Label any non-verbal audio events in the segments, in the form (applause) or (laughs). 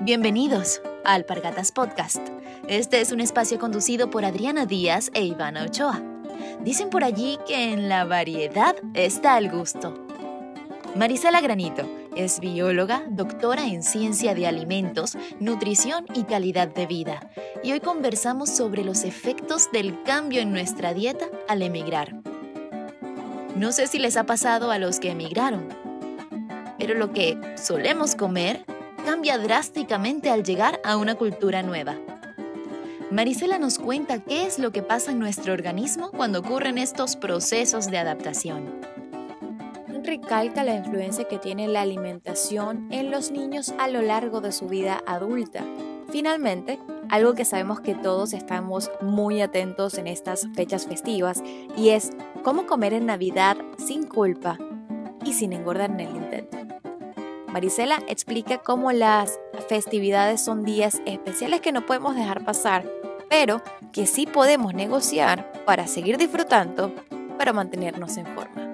Bienvenidos a Alpargatas Podcast. Este es un espacio conducido por Adriana Díaz e Ivana Ochoa. Dicen por allí que en la variedad está el gusto. Marisela Granito es bióloga, doctora en ciencia de alimentos, nutrición y calidad de vida. Y hoy conversamos sobre los efectos del cambio en nuestra dieta al emigrar. No sé si les ha pasado a los que emigraron, pero lo que solemos comer cambia drásticamente al llegar a una cultura nueva. Marisela nos cuenta qué es lo que pasa en nuestro organismo cuando ocurren estos procesos de adaptación recalca la influencia que tiene la alimentación en los niños a lo largo de su vida adulta. Finalmente, algo que sabemos que todos estamos muy atentos en estas fechas festivas y es cómo comer en Navidad sin culpa y sin engordar en el intento. Marisela explica cómo las festividades son días especiales que no podemos dejar pasar, pero que sí podemos negociar para seguir disfrutando, para mantenernos en forma.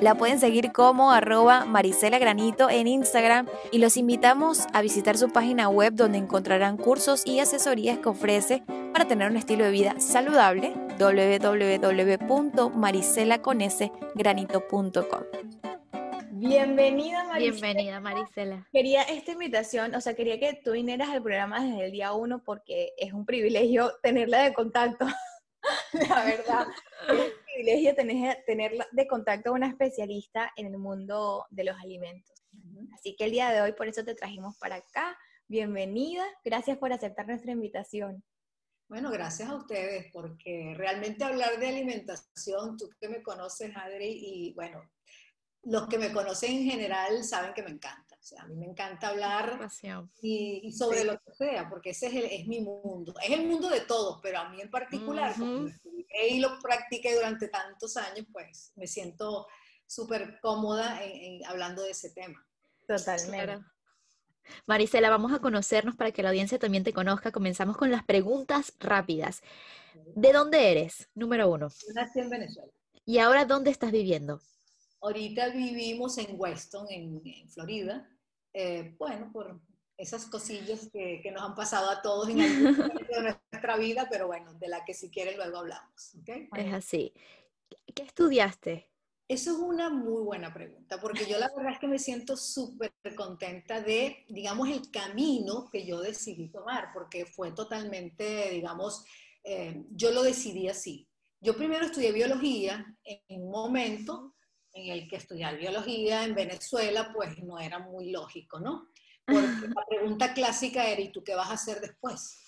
La pueden seguir como arroba Marisela Granito en Instagram y los invitamos a visitar su página web donde encontrarán cursos y asesorías que ofrece para tener un estilo de vida saludable www.mariselaconesegranito.com Bienvenida Marisela. Bienvenida Marisela. Quería esta invitación, o sea, quería que tú vinieras al programa desde el día uno porque es un privilegio tenerla de contacto, (laughs) la verdad privilegio tener, tener de contacto a una especialista en el mundo de los alimentos. Así que el día de hoy por eso te trajimos para acá. Bienvenida, gracias por aceptar nuestra invitación. Bueno, gracias a ustedes, porque realmente hablar de alimentación, tú que me conoces, Adri, y bueno, los que me conocen en general saben que me encanta. O sea, a mí me encanta hablar y, sobre lo que sea, porque ese es, es, mi mundo. Es el mundo de todos, pero a mí en particular, y lo practiqué durante tantos años, pues me siento súper cómoda en, hablando de ese tema. Totalmente. Marisela, vamos a conocernos para que la audiencia también te conozca. Comenzamos con las preguntas rápidas. ¿De dónde eres? Número uno. Nací en Venezuela. ¿Y ahora dónde estás viviendo? Ahorita vivimos en Weston, en, Florida. Eh, bueno, por esas cosillas que, que, nos han pasado a todos en algún (laughs) momento de nuestra vida, pero bueno, de la que si quieren luego hablamos. Es así. ¿Qué estudiaste? Eso es una muy buena pregunta, porque yo la verdad es que me siento súper contenta de, digamos, el camino que yo decidí tomar, porque fue totalmente, digamos, eh, yo lo decidí así. Yo primero estudié biología en un momento en el que estudiar biología en Venezuela, pues no era muy lógico, ¿no? Porque (laughs) la pregunta clásica era, ¿y tú qué vas a hacer después?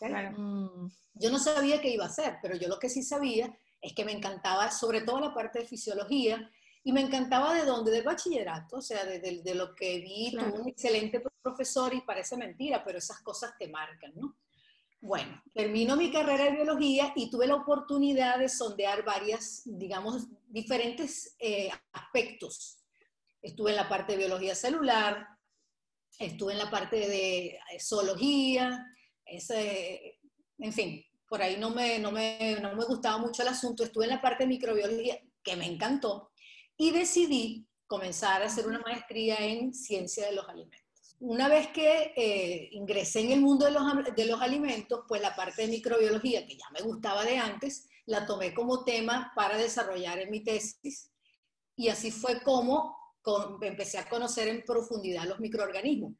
Mm. Yo no sabía qué iba a hacer, pero yo lo que sí sabía es que me encantaba sobre todo la parte de fisiología y me encantaba de dónde, del bachillerato, o sea, de, lo que vi, tuve un excelente profesor y parece mentira, pero esas cosas te marcan, ¿no? Bueno, termino mi carrera de biología y tuve la oportunidad de sondear varias, digamos, diferentes eh, aspectos. Estuve en la parte de biología celular, estuve en la parte de zoología, ese, en fin, por ahí no me, no, me, no me gustaba mucho el asunto, estuve en la parte de microbiología, que me encantó, y decidí comenzar a hacer una maestría en ciencia de los alimentos. Una vez que eh, ingresé en el mundo de los, de los alimentos, pues la parte de microbiología, que ya me gustaba de antes, la tomé como tema para desarrollar en mi tesis. Y así fue como empecé a conocer en profundidad los microorganismos.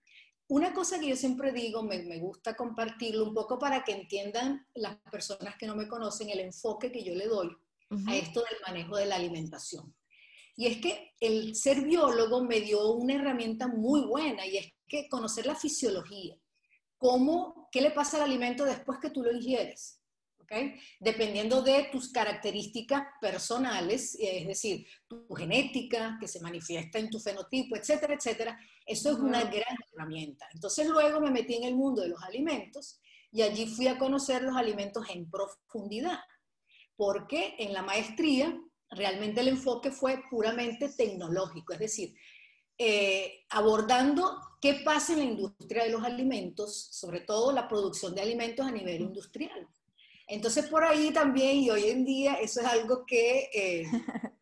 Una cosa que yo siempre digo, me, me, gusta compartirlo un poco para que entiendan las personas que no me conocen el enfoque que yo le doy a esto del manejo de la alimentación. Y es que el ser biólogo me dio una herramienta muy buena y es que conocer la fisiología, cómo, qué le pasa al alimento después que tú lo ingieres. Dependiendo de tus características personales, es decir, tu genética que se manifiesta en tu fenotipo, etcétera, etcétera, eso es una gran herramienta. Entonces luego me metí en el mundo de los alimentos y allí fui a conocer los alimentos en profundidad, porque en la maestría realmente el enfoque fue puramente tecnológico, es decir, eh, abordando qué pasa en la industria de los alimentos, sobre todo la producción de alimentos a nivel industrial. Entonces, por ahí también, y hoy en día, eso es algo que eh,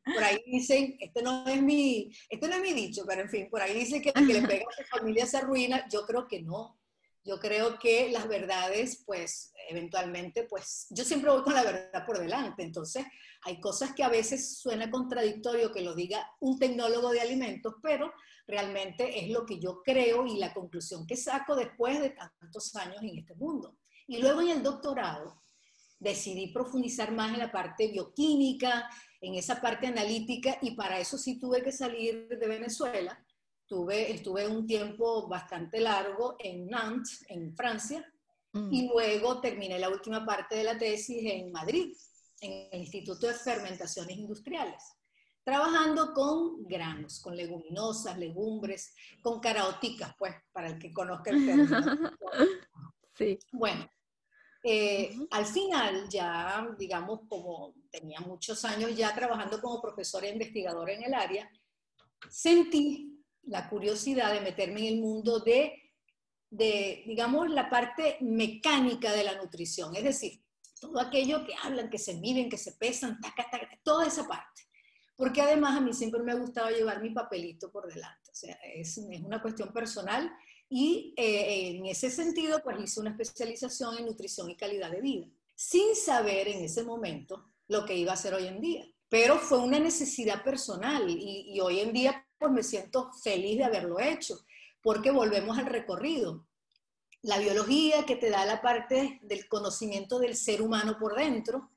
por ahí dicen, este no, es mi, este no es mi dicho, pero en fin, por ahí dicen que el que le pega a su familia se arruina, yo creo que no. Yo creo que las verdades, pues, eventualmente, pues, yo siempre voy con la verdad por delante. Entonces, hay cosas que a veces suena contradictorio que lo diga un tecnólogo de alimentos, pero realmente es lo que yo creo y la conclusión que saco después de tantos años en este mundo. Y luego en el doctorado decidí profundizar más en la parte bioquímica, en esa parte analítica, y para eso sí tuve que salir de Venezuela Estuve, estuve un tiempo bastante largo en Nantes, en Francia, mm. y luego terminé la última parte de la tesis en Madrid, en el Instituto de Fermentaciones Industriales, trabajando con granos, con leguminosas, legumbres, con caraoticas, pues, para el que conozca el término. (laughs) sí. Bueno, eh, al final, ya, digamos, como tenía muchos años ya trabajando como profesora e investigadora en el área, sentí la curiosidad de meterme en el mundo de, de, digamos, la parte mecánica de la nutrición, es decir, todo aquello que hablan, que se miden, que se pesan, taca, taca, toda esa parte. Porque además a mí siempre me ha gustado llevar mi papelito por delante, o sea, es, una cuestión personal y eh, en ese sentido, pues hice una especialización en nutrición y calidad de vida, sin saber en ese momento lo que iba a hacer hoy en día. Pero fue una necesidad personal y hoy en día pues me siento feliz de haberlo hecho, porque volvemos al recorrido. La biología que te da la parte del conocimiento del ser humano por dentro,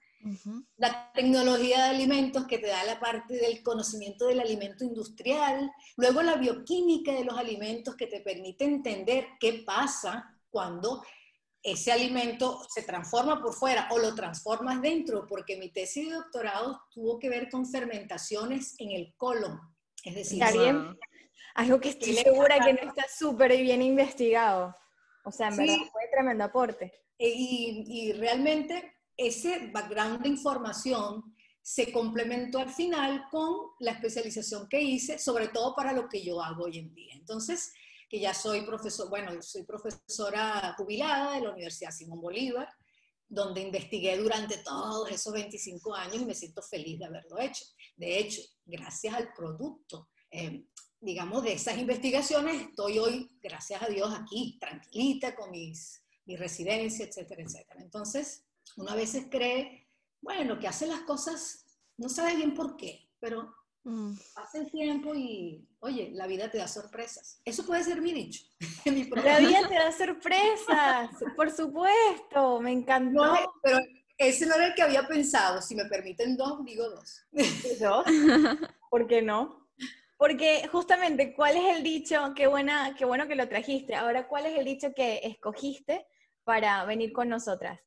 la tecnología de alimentos que te da la parte del conocimiento del alimento industrial, luego la bioquímica de los alimentos que te permite entender qué pasa cuando ese alimento se transforma por fuera o lo transformas dentro, porque mi tesis de doctorado tuvo que ver con fermentaciones en el colon. Es decir, algo que estoy segura que no está súper bien investigado. O sea, en verdad fue tremendo aporte. E, y, y, realmente ese background de información se complementó al final con la especialización que hice, sobre todo para lo que yo hago hoy en día. Entonces, que ya soy profesor, bueno, soy profesora jubilada de la Universidad Simón Bolívar, donde investigué durante todos esos 25 años y me siento feliz de haberlo hecho. De hecho, gracias al producto, eh, digamos, de esas investigaciones, estoy hoy, gracias a Dios, aquí, tranquilita, con mis, mi residencia, etcétera, etcétera. Entonces, uno a veces cree, bueno, que hace las cosas, no sabe bien por qué, pero mm. hace el tiempo y, oye, la vida te da sorpresas. Eso puede ser mi dicho. (laughs) la vida te da sorpresas, por supuesto, me encantó. pero ese no era el que había pensado. Si me permiten dos, digo dos. (laughs) ¿Dos? ¿Por qué no? Porque justamente, ¿cuál es el dicho? Qué, buena, qué bueno que lo trajiste. Ahora, ¿cuál es el dicho que escogiste para venir con nosotras?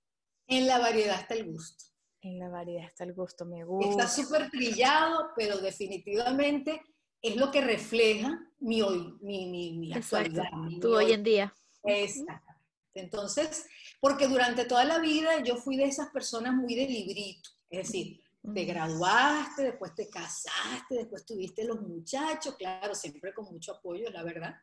En la variedad está el gusto. En la variedad está el gusto, me gusta. Está súper trillado, pero definitivamente es lo que refleja mi hoy, mi, mi, mi actualidad. Tú hoy en día. Entonces, porque durante toda la vida yo fui de esas personas muy de librito, es decir, te graduaste, después te casaste, después tuviste los muchachos, claro, siempre con mucho apoyo, la verdad.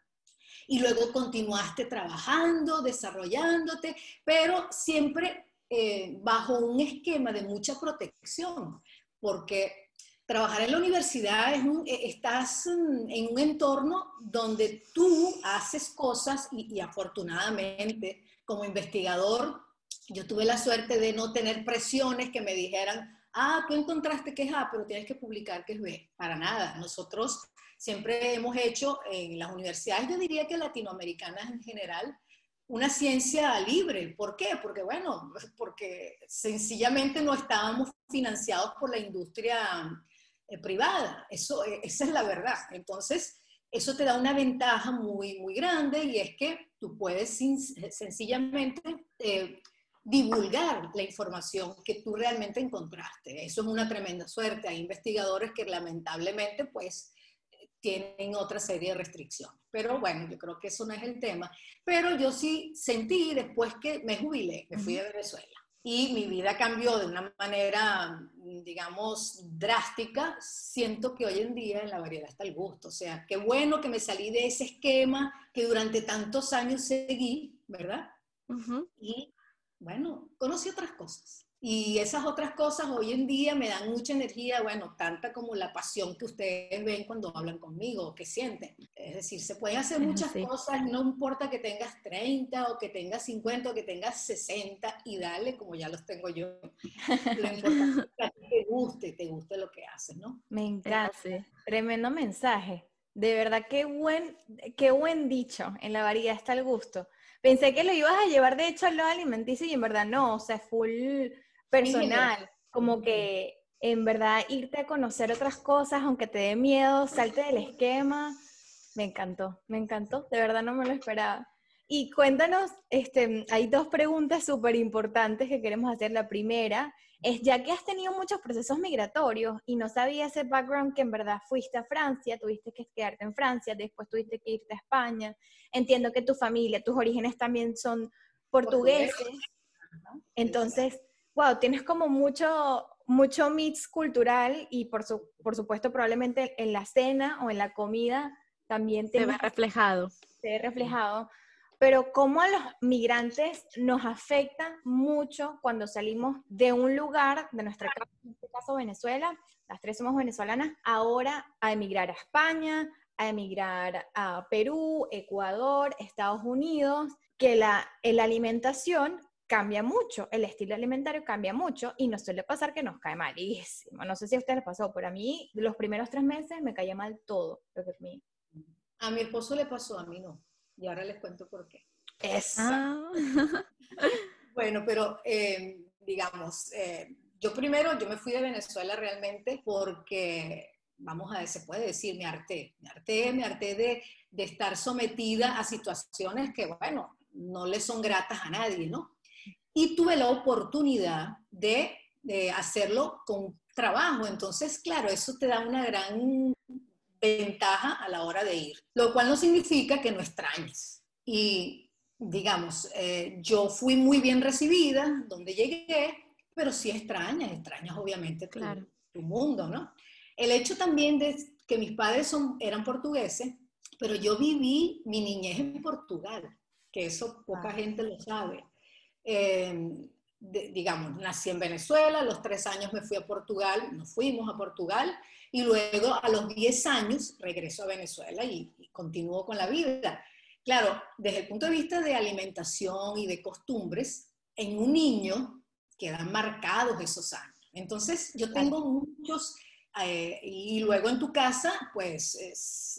Y luego continuaste trabajando, desarrollándote, pero siempre eh, bajo un esquema de mucha protección, porque trabajar en la universidad es un, eh, estás en un entorno donde tú haces cosas y, y afortunadamente como investigador yo tuve la suerte de no tener presiones que me dijeran, ah, tú encontraste que es A, pero tienes que publicar que es B. Para nada. Nosotros siempre hemos hecho en las universidades, yo diría que latinoamericanas en general, una ciencia libre. ¿Por qué? Porque, bueno, porque sencillamente no estábamos financiados por la industria eh, privada. Eso, eh, esa es la verdad. Entonces, eso te da una ventaja muy, muy grande y es que tú puedes sencillamente eh, divulgar la información que tú realmente encontraste. Eso es una tremenda suerte. Hay investigadores que lamentablemente pues tienen otra serie de restricciones. Pero bueno, yo creo que eso no es el tema. Pero yo sí sentí después que me jubilé, me fui de Venezuela y mi vida cambió de una manera, digamos, drástica, siento que hoy en día en la variedad está el gusto. O sea, qué bueno que me salí de ese esquema que durante tantos años seguí, ¿verdad? Y bueno, conocí otras cosas. Y esas otras cosas hoy en día me dan mucha energía, bueno, tanta como la pasión que ustedes ven cuando hablan conmigo, que sienten. Es decir, se pueden hacer muchas cosas, no importa que tengas 30 o que tengas 50 o que tengas 60 y dale como ya los tengo yo. Lo importante es que te guste, te guste lo que haces, ¿no? Me encanta. Tremendo mensaje. De verdad, qué buen, qué buen dicho. En la variedad está el gusto. Pensé que lo ibas a llevar de hecho al lado alimenticio y en verdad no, o sea, full personal, como que en verdad irte a conocer otras cosas, aunque te dé miedo, salte del esquema. Me encantó, me encantó, de verdad no me lo esperaba. Y cuéntanos, este, hay dos preguntas súper importantes que queremos hacer. La primera es, ya que has tenido muchos procesos migratorios y no sabía ese background que en verdad fuiste a Francia, tuviste que quedarte en Francia, después tuviste que irte a España, entiendo que tu familia, tus orígenes también son portugueses, entonces wow, tienes como mucho, mucho mix cultural y por, por supuesto probablemente en la cena o en la comida también te ve reflejado. Se ve reflejado. Pero cómo a los migrantes nos afecta mucho cuando salimos de un lugar, de nuestra casa, en este caso Venezuela, las tres somos venezolanas, ahora a emigrar a España, a emigrar a Perú, Ecuador, Estados Unidos, que la, la alimentación cambia mucho, el estilo alimentario cambia mucho y nos suele pasar que nos cae malísimo. No sé si a ustedes les pasó, pero a mí los primeros tres meses me caía mal todo lo que. A mi esposo le pasó, a mí no. Y ahora les cuento por qué. Ah. (laughs) bueno, pero eh, digamos, eh, yo primero, yo me fui de Venezuela realmente porque, vamos a ver, se puede decir, me harté, me harté, me harté de, de estar sometida a situaciones que, bueno, no le son gratas a nadie, ¿no? Y tuve la oportunidad de, hacerlo con trabajo. Entonces, claro, eso te da una gran ventaja a la hora de ir, lo cual no significa que no extrañes. Y digamos, eh, yo fui muy bien recibida donde llegué, pero sí extrañas, extrañas obviamente tu, tu mundo, ¿no? El hecho también de que mis padres son, eran portugueses, pero yo viví mi niñez en Portugal, que eso poca ah. gente lo sabe. Em, digamos, nací en Venezuela, a los tres años me fui a Portugal, nos fuimos a Portugal y luego a los diez años regreso a Venezuela y, y continúo con la vida. Claro, desde el punto de vista de alimentación y de costumbres, en un niño quedan marcados esos años. Entonces, yo tengo muchos, eh, y luego en tu casa, pues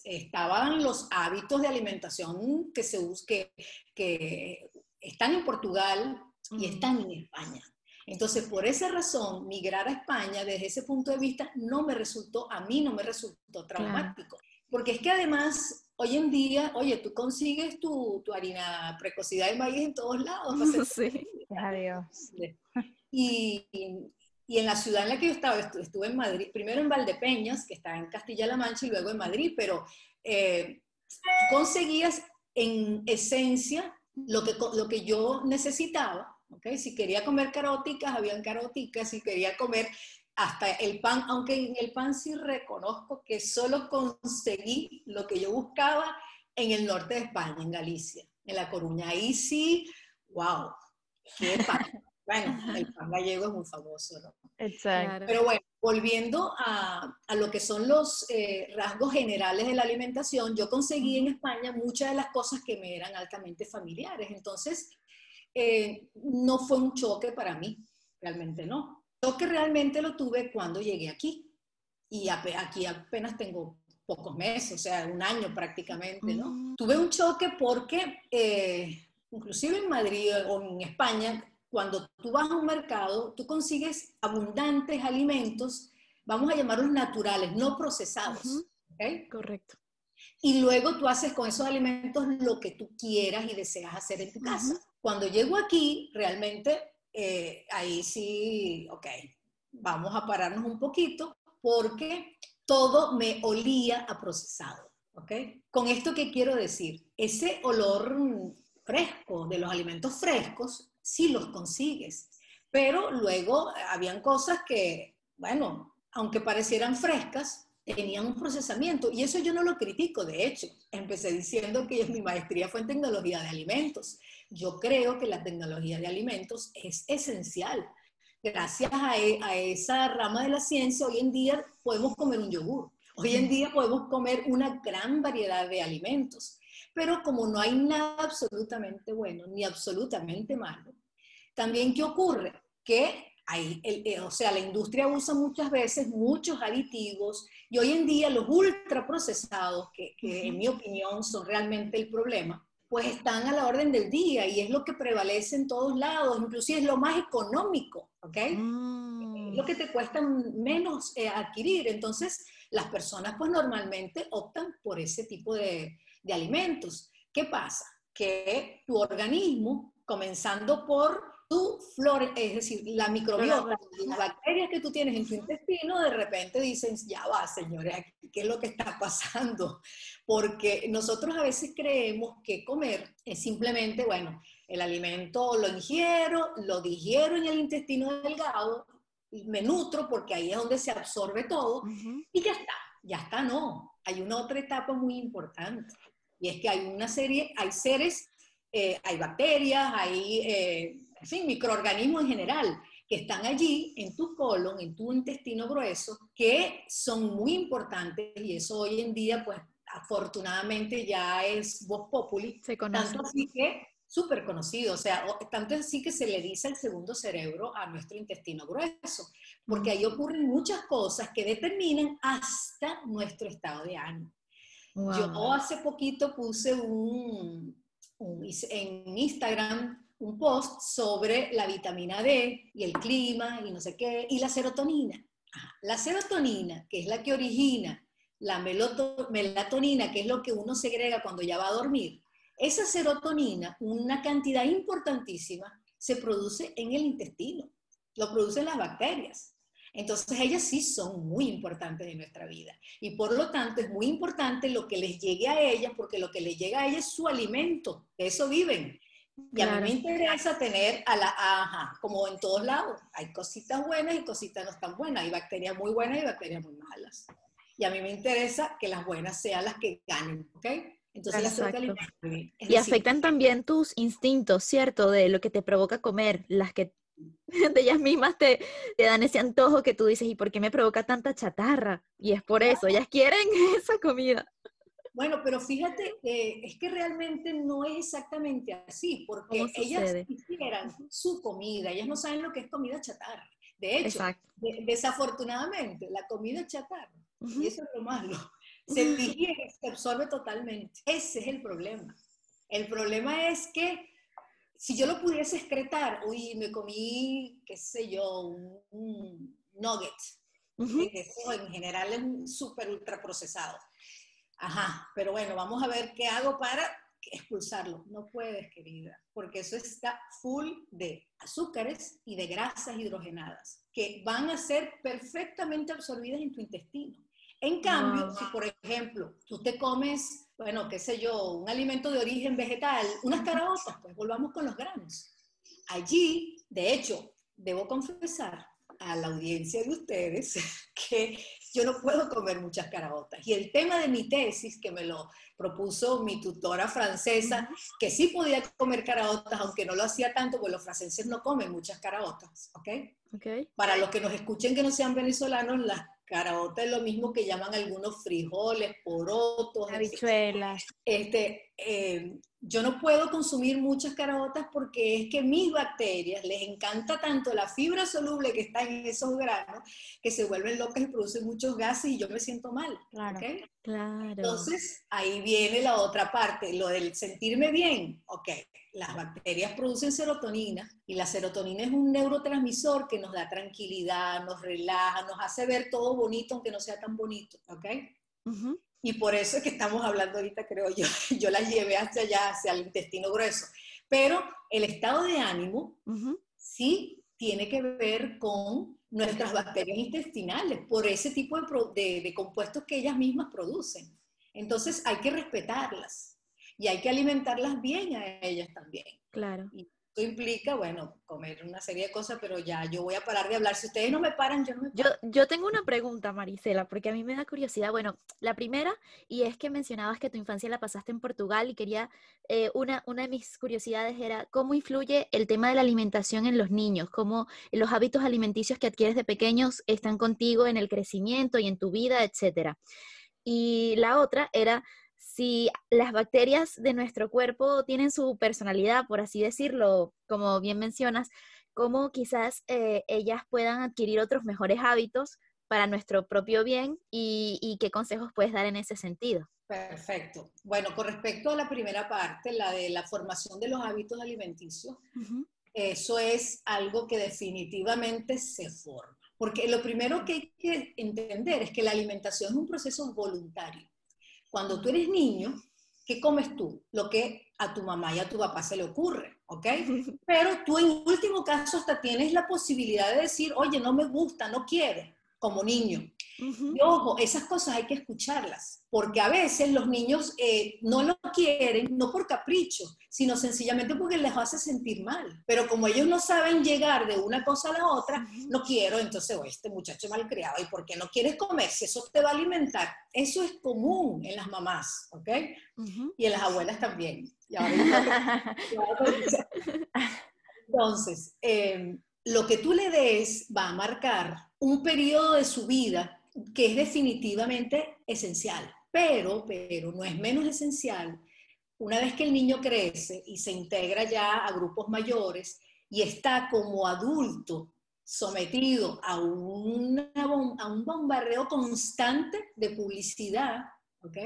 estaban los hábitos de alimentación que se que, que están en Portugal y están en España. Entonces, por esa razón, migrar a España desde ese punto de vista no me resultó, a mí no me resultó traumático. Porque es que además, hoy en día, oye, tú consigues tu, tu harina precocidad de maíz en todos lados. (laughs) Sí, adiós. Y, y, en la ciudad en la que yo estaba, estuve en Madrid, primero en Valdepeñas, que está en Castilla-La Mancha, y luego en Madrid, pero eh, conseguías en esencia lo que, lo que yo necesitaba, ¿okay? Si quería comer caróticas, habían caróticas, si quería comer hasta el pan, aunque en el pan sí reconozco que solo conseguí lo que yo buscaba en el norte de España, en Galicia, en La Coruña. Ahí sí, wow, qué pan. (laughs) Bueno, el pan gallego es muy famoso, ¿no? Exacto. Pero bueno, volviendo a, a lo que son los eh, rasgos generales de la alimentación, yo conseguí en España muchas de las cosas que me eran altamente familiares. Entonces, eh, no fue un choque para mí, realmente no. Lo que realmente lo tuve cuando llegué aquí. Y aquí apenas tengo pocos meses, o sea, un año prácticamente, ¿no? Mm. Tuve un choque porque, eh, inclusive en Madrid o en España, cuando tú vas a un mercado, tú consigues abundantes alimentos, vamos a llamarlos naturales, no procesados. Correcto. Y luego tú haces con esos alimentos lo que tú quieras y deseas hacer en tu casa. Cuando llego aquí, realmente, eh, ahí sí, ok, vamos a pararnos un poquito porque todo me olía a procesado. ¿ok? Con esto, ¿qué quiero decir? Ese olor fresco de los alimentos frescos sí los consigues. Pero luego habían cosas que, bueno, aunque parecieran frescas, tenían un procesamiento. Y eso yo no lo critico, de hecho. Empecé diciendo que (laughs) mi maestría fue en tecnología de alimentos. Yo creo que la tecnología de alimentos es esencial. gracias a, e, a, esa rama de la ciencia, hoy en día podemos comer un yogur. Hoy en día podemos comer una gran variedad de alimentos. Pero como no hay nada absolutamente bueno ni absolutamente malo, también ¿qué ocurre? Que hay, eh, o sea, la industria usa muchas veces muchos aditivos y hoy en día los ultraprocesados, que, que en mi opinión son realmente el problema, pues están a la orden del día y es lo que prevalece en todos lados, inclusive es lo más económico, ¿ok? Mm. Es lo que te cuesta menos eh, adquirir. Entonces, las personas pues normalmente optan por ese tipo de, de alimentos. ¿Qué pasa? Que tu organismo, comenzando por tu flora, es decir, la microbiota, las bacterias que tú tienes en tu intestino, de repente dicen, ya va, señores, ¿qué es lo que está pasando? Porque nosotros a veces creemos que comer es simplemente, bueno, el alimento lo ingiero, lo digiero en el intestino delgado, me nutro porque ahí es donde se absorbe todo y ya está, ya está, no. Hay una otra etapa muy importante y es que hay una serie, hay seres, eh, hay bacterias, hay... Eh, en fin, microorganismos en general, que están allí en tu colon, en tu intestino grueso, que son muy importantes y eso hoy en día, pues afortunadamente ya es voz populi. Se conoce. Tanto así que súper conocido, o sea, tanto así que se le dice el segundo cerebro a nuestro intestino grueso, porque ahí ocurren muchas cosas que determinan hasta nuestro estado de ánimo. Yo hace poquito puse un, un, en Instagram un post sobre la vitamina D y el clima y no sé qué, y la serotonina. La serotonina, que es la que origina la melatonina, que es lo que uno segrega cuando ya va a dormir, esa serotonina, una cantidad importantísima, se produce en el intestino, lo producen las bacterias. Entonces ellas sí son muy importantes en nuestra vida y por lo tanto es muy importante lo que les llegue a ellas porque lo que les llega a ellas es su alimento, de eso viven. Y a mí me interesa tener a la ajá, como en todos lados. Hay cositas buenas y cositas no tan buenas. Hay bacterias muy buenas y bacterias muy malas. Y a mí me interesa que las buenas sean las que ganen, ¿ok? Entonces las Y afectan también tus instintos, ¿cierto? De lo que te provoca comer, las que (laughs) de ellas mismas te, te, dan ese antojo que tú dices, ¿y por qué me provoca tanta chatarra? Y es por eso, ellas quieren (laughs) esa comida. Bueno, pero fíjate, es que realmente no es exactamente así, porque ellas quisieran su comida, ellas no saben lo que es comida chatarra. De hecho, desafortunadamente, la comida chatarra, y eso es lo malo, (laughs) se digiere, se absorbe totalmente. Ese es el problema. El problema es que si yo lo pudiese excretar, uy, me comí, qué sé yo, un, nugget, eso en general es súper ultra procesado Ajá, pero bueno, vamos a ver qué hago para expulsarlo. No puedes, querida, porque eso está full de azúcares y de grasas hidrogenadas que van a ser perfectamente absorbidas en tu intestino. En cambio, si por ejemplo tú te comes, bueno, qué sé yo, un alimento de origen vegetal, unas caraotas, pues volvamos con los granos. Allí, de hecho, debo confesar a la audiencia de ustedes (laughs) que yo no puedo comer muchas caraotas. Y el tema de mi tesis, que me lo propuso mi tutora francesa, que sí podía comer caraotas, aunque no lo hacía tanto, porque los franceses no comen muchas caraotas, ¿ok? okay. Para los que nos escuchen que no sean venezolanos, las caraotas es lo mismo que llaman algunos frijoles, porotos, habichuelas. Este, eh, yo no puedo consumir muchas caraotas porque es que mis bacterias les encanta tanto la fibra soluble que está en esos granos que se vuelven locas y producen muchos gases y yo me siento mal. Claro, claro. Entonces, ahí viene la otra parte, lo del sentirme bien. Ok, las bacterias producen serotonina y la serotonina es un neurotransmisor que nos da tranquilidad, nos relaja, nos hace ver todo bonito aunque no sea tan bonito. Ok. Y por eso es que estamos hablando ahorita, creo yo, (laughs) yo la llevé hacia allá, hacia el intestino grueso. Pero el estado de ánimo sí tiene que ver con nuestras bacterias intestinales, por ese tipo de, de, compuestos que ellas mismas producen. Entonces hay que respetarlas y hay que alimentarlas bien a ellas también. Claro. Y, Eso implica, bueno, comer una serie de cosas, pero ya yo voy a parar de hablar. Si ustedes no me paran, yo no me Yo, yo tengo una pregunta, Marisela, porque a mí me da curiosidad. Bueno, la primera, y es que mencionabas que tu infancia la pasaste en Portugal y quería, eh, una, una de mis curiosidades era cómo influye el tema de la alimentación en los niños, cómo los hábitos alimenticios que adquieres de pequeños están contigo en el crecimiento y en tu vida, etcétera. Y la otra era si las bacterias de nuestro cuerpo tienen su personalidad, por así decirlo, como bien mencionas, cómo quizás eh, ellas puedan adquirir otros mejores hábitos para nuestro propio bien y, qué consejos puedes dar en ese sentido. Perfecto. Bueno, con respecto a la primera parte, la de la formación de los hábitos alimenticios, eso es algo que definitivamente se forma. Porque lo primero que hay que entender es que la alimentación es un proceso voluntario. Cuando tú eres niño, ¿qué comes tú? Lo que a tu mamá y a tu papá se le ocurre, ¿ok? (laughs) Pero tú en último caso hasta tienes la posibilidad de decir, oye, no me gusta, no quiero, como niño. Y ojo, esas cosas hay que escucharlas, porque a veces los niños eh, no lo quieren, no por capricho, sino sencillamente porque les hace sentir mal. Pero como ellos no saben llegar de una cosa a la otra, no quiero, entonces, oh, este muchacho malcriado, ¿y por qué no quieres comer? Si eso te va a alimentar. Eso es común en las mamás, ¿ok? Y en las abuelas también. entonces, eh, lo que tú le des va a marcar un periodo de su vida que es definitivamente esencial, pero, pero no es menos esencial una vez que el niño crece y se integra ya a grupos mayores y está como adulto sometido a, a un bombardeo constante de publicidad, ¿ok?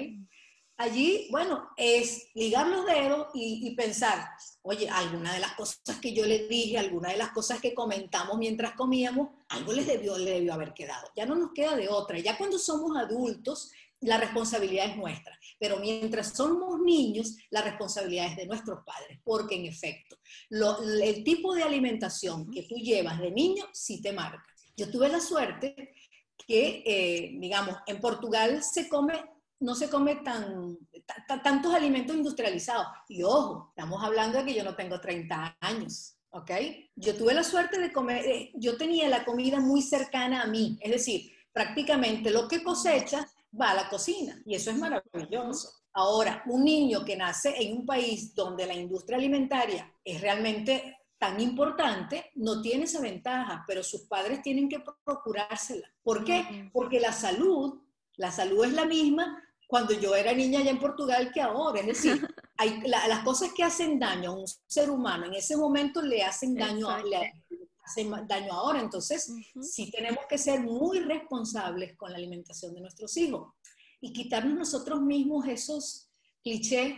Allí, bueno, es ligar los dedos y, pensar, oye, alguna de las cosas que yo le dije, alguna de las cosas que comentamos mientras comíamos, algo les debió, le debió haber quedado. Ya no nos queda de otra. Ya cuando somos adultos, la responsabilidad es nuestra. Pero mientras somos niños, la responsabilidad es de nuestros padres. Porque en efecto, el tipo de alimentación que tú llevas de niño sí te marca. Yo tuve la suerte que, eh, digamos, en Portugal se come no se come tan, tantos alimentos industrializados. Y ojo, estamos hablando de que yo no tengo 30 años, ¿ok? Yo tuve la suerte de comer, eh, yo tenía la comida muy cercana a mí, es decir, prácticamente lo que cosecha va a la cocina y eso es maravilloso. Ahora, un niño que nace en un país donde la industria alimentaria es realmente tan importante, no tiene esa ventaja, pero sus padres tienen que procurársela. ¿Por qué? Porque la salud, la salud es la misma cuando yo era niña allá en Portugal que ahora. Es decir, (laughs) hay, las cosas que hacen daño a un ser humano en ese momento le hacen daño, le hacen daño ahora. Entonces, sí tenemos que ser muy responsables con la alimentación de nuestros hijos y quitarnos nosotros mismos esos clichés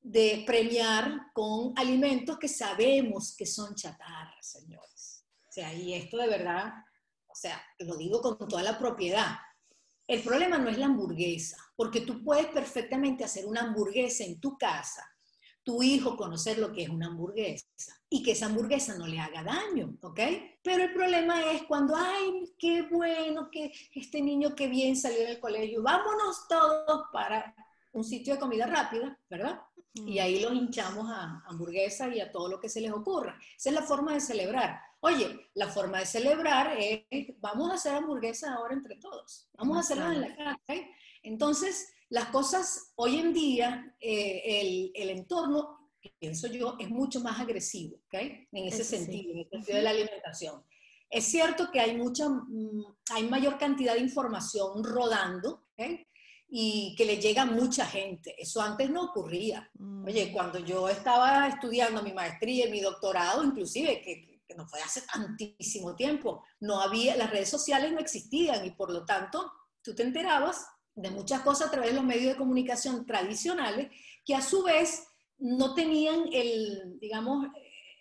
de premiar con alimentos que sabemos que son chatarras, señores. O sea, y esto de verdad, o sea, lo digo con toda la propiedad el problema no es la hamburguesa, porque tú puedes perfectamente hacer una hamburguesa en tu casa, tu hijo conocer lo que es una hamburguesa y que esa hamburguesa no le haga daño, ¿ok? Pero el problema es cuando, ay, qué bueno que este niño que bien salió del colegio, vámonos todos para un sitio de comida rápida, ¿verdad? Y ahí los hinchamos a hamburguesas y a todo lo que se les ocurra. Esa es la forma de celebrar. Oye, la forma de celebrar es, vamos a hacer hamburguesas ahora entre todos, vamos a hacerlas en la casa. ¿eh? Entonces, las cosas, hoy en día, eh, el, entorno, pienso yo, es mucho más agresivo, ¿ok? En ese sentido, en el sentido de la alimentación. Es cierto que hay mucha, mm, hay mayor cantidad de información rodando, ¿ok? y que le llega a mucha gente. Eso antes no ocurría. Oye, mm. cuando yo estaba estudiando mi maestría y mi doctorado, inclusive, que, que no fue hace tantísimo tiempo, no había, las redes sociales no existían y por lo tanto tú te enterabas de muchas cosas a través de los medios de comunicación tradicionales que a su vez no tenían el, digamos,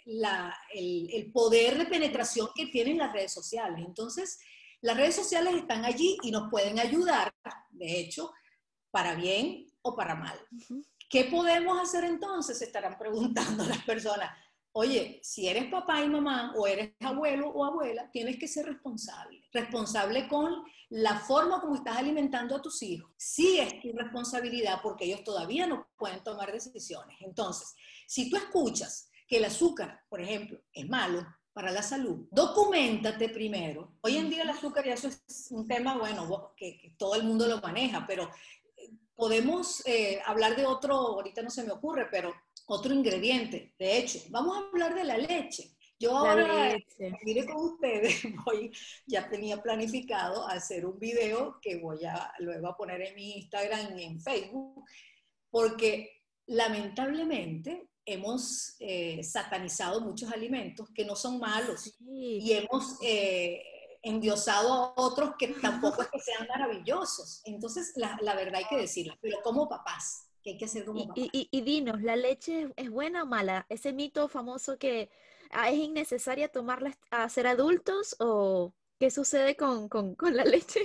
la, el, el, poder de penetración que tienen las redes sociales. Entonces, las redes sociales están allí y nos pueden ayudar, de hecho, para bien o para mal. ¿Qué podemos hacer entonces? Se estarán preguntando (laughs) las personas oye, si eres papá y mamá o eres abuelo o abuela, tienes que ser responsable. Responsable con la forma como estás alimentando a tus hijos. Sí es tu responsabilidad porque ellos todavía no pueden tomar decisiones. Entonces, si tú escuchas que el azúcar, por ejemplo, es malo para la salud, documentate primero. Hoy en día el azúcar ya es un tema, bueno, que, todo el mundo lo maneja, pero eh, podemos eh, hablar de otro, ahorita no se me ocurre, pero otro ingrediente. De hecho, vamos a hablar de la leche. Yo ahora, mire con ustedes, (laughs) voy, ya tenía planificado hacer un video que voy a, luego a poner en mi Instagram y en Facebook, porque lamentablemente hemos eh, satanizado muchos alimentos que no son malos y hemos eh, endiosado a otros que tampoco es que sean maravillosos. Entonces, la, la verdad hay que decirlo, pero como papás, que hay que hacer como y, dinos, ¿la leche es buena o mala? Ese mito famoso que ah, es innecesaria tomarla a ser adultos o qué sucede con, con, con la (laughs) leche?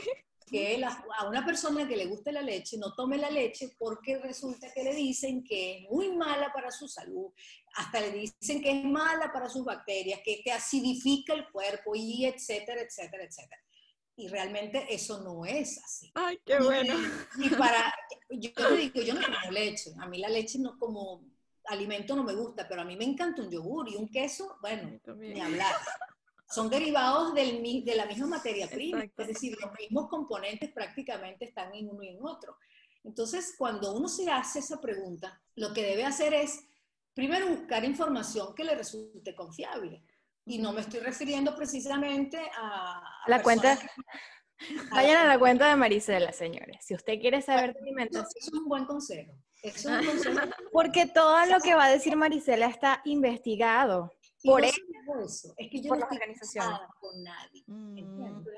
que a una persona que le guste la leche no tome la leche porque resulta que le dicen que es muy mala para su salud, hasta le dicen que es mala para sus bacterias, que te acidifica el cuerpo y etcétera, etcétera, etcétera. Y realmente eso no es así. Ay, qué bueno. Y, para, (laughs) yo te digo, yo no tomo leche, a mí la leche no como alimento no me gusta, pero a mí me encanta un yogur y un queso, bueno, ni hablar son derivados del, de la misma materia prima, es decir, los mismos componentes prácticamente están en uno y en otro. Entonces, cuando uno se hace esa pregunta, lo que debe hacer es, primero, buscar información que le resulte confiable. Y no me estoy refiriendo precisamente a... la cuenta... (laughs) Vayan a la cuenta de Marisela, señores. Si usted quiere saber de alimentación. Eso es un buen consejo. Eso es un consejo. (laughs) Porque todo lo que va a decir Marisela está investigado por eso, es que yo no estoy casada con nadie. Mm,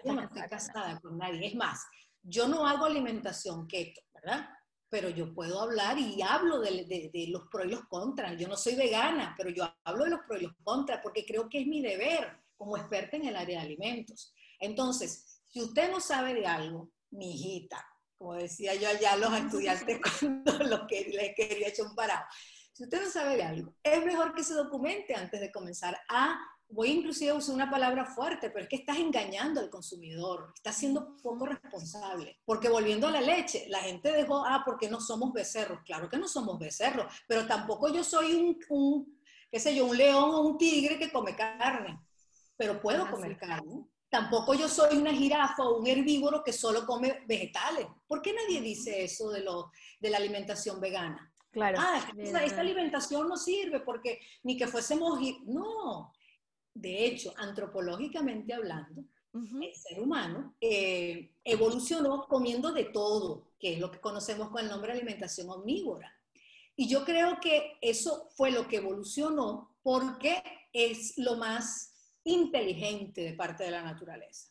yo no estoy casada con nadie. Es más, yo no hago alimentación keto, ¿verdad? Pero yo puedo hablar y hablo de, de, los pros y los contras. Yo no soy vegana, pero yo hablo de los pros y los contras porque creo que es mi deber como experta en el área de alimentos. Entonces, si usted no sabe de algo, mi hijita, como decía yo allá a los estudiantes (laughs) cuando lo que les quería echar un parado, si usted no sabe de algo, es mejor que se documente antes de comenzar a, voy inclusive a usar una palabra fuerte, pero es que estás engañando al consumidor, estás siendo poco responsable. Porque volviendo a la leche, la gente dejó, ah, porque no somos becerros. Claro que no somos becerros, pero tampoco yo soy un, un qué sé yo, un león o un tigre que come carne, pero puedo comer carne. Tampoco yo soy una jirafa o un herbívoro que solo come vegetales. ¿Por qué nadie dice eso de, lo, de la alimentación vegana? Claro. Ah, esta, alimentación no sirve porque ni que fuésemos... No, de hecho, antropológicamente hablando, el ser humano eh, evolucionó comiendo de todo, que es lo que conocemos con el nombre de alimentación omnívora. Y yo creo que eso fue lo que evolucionó porque es lo más inteligente de parte de la naturaleza.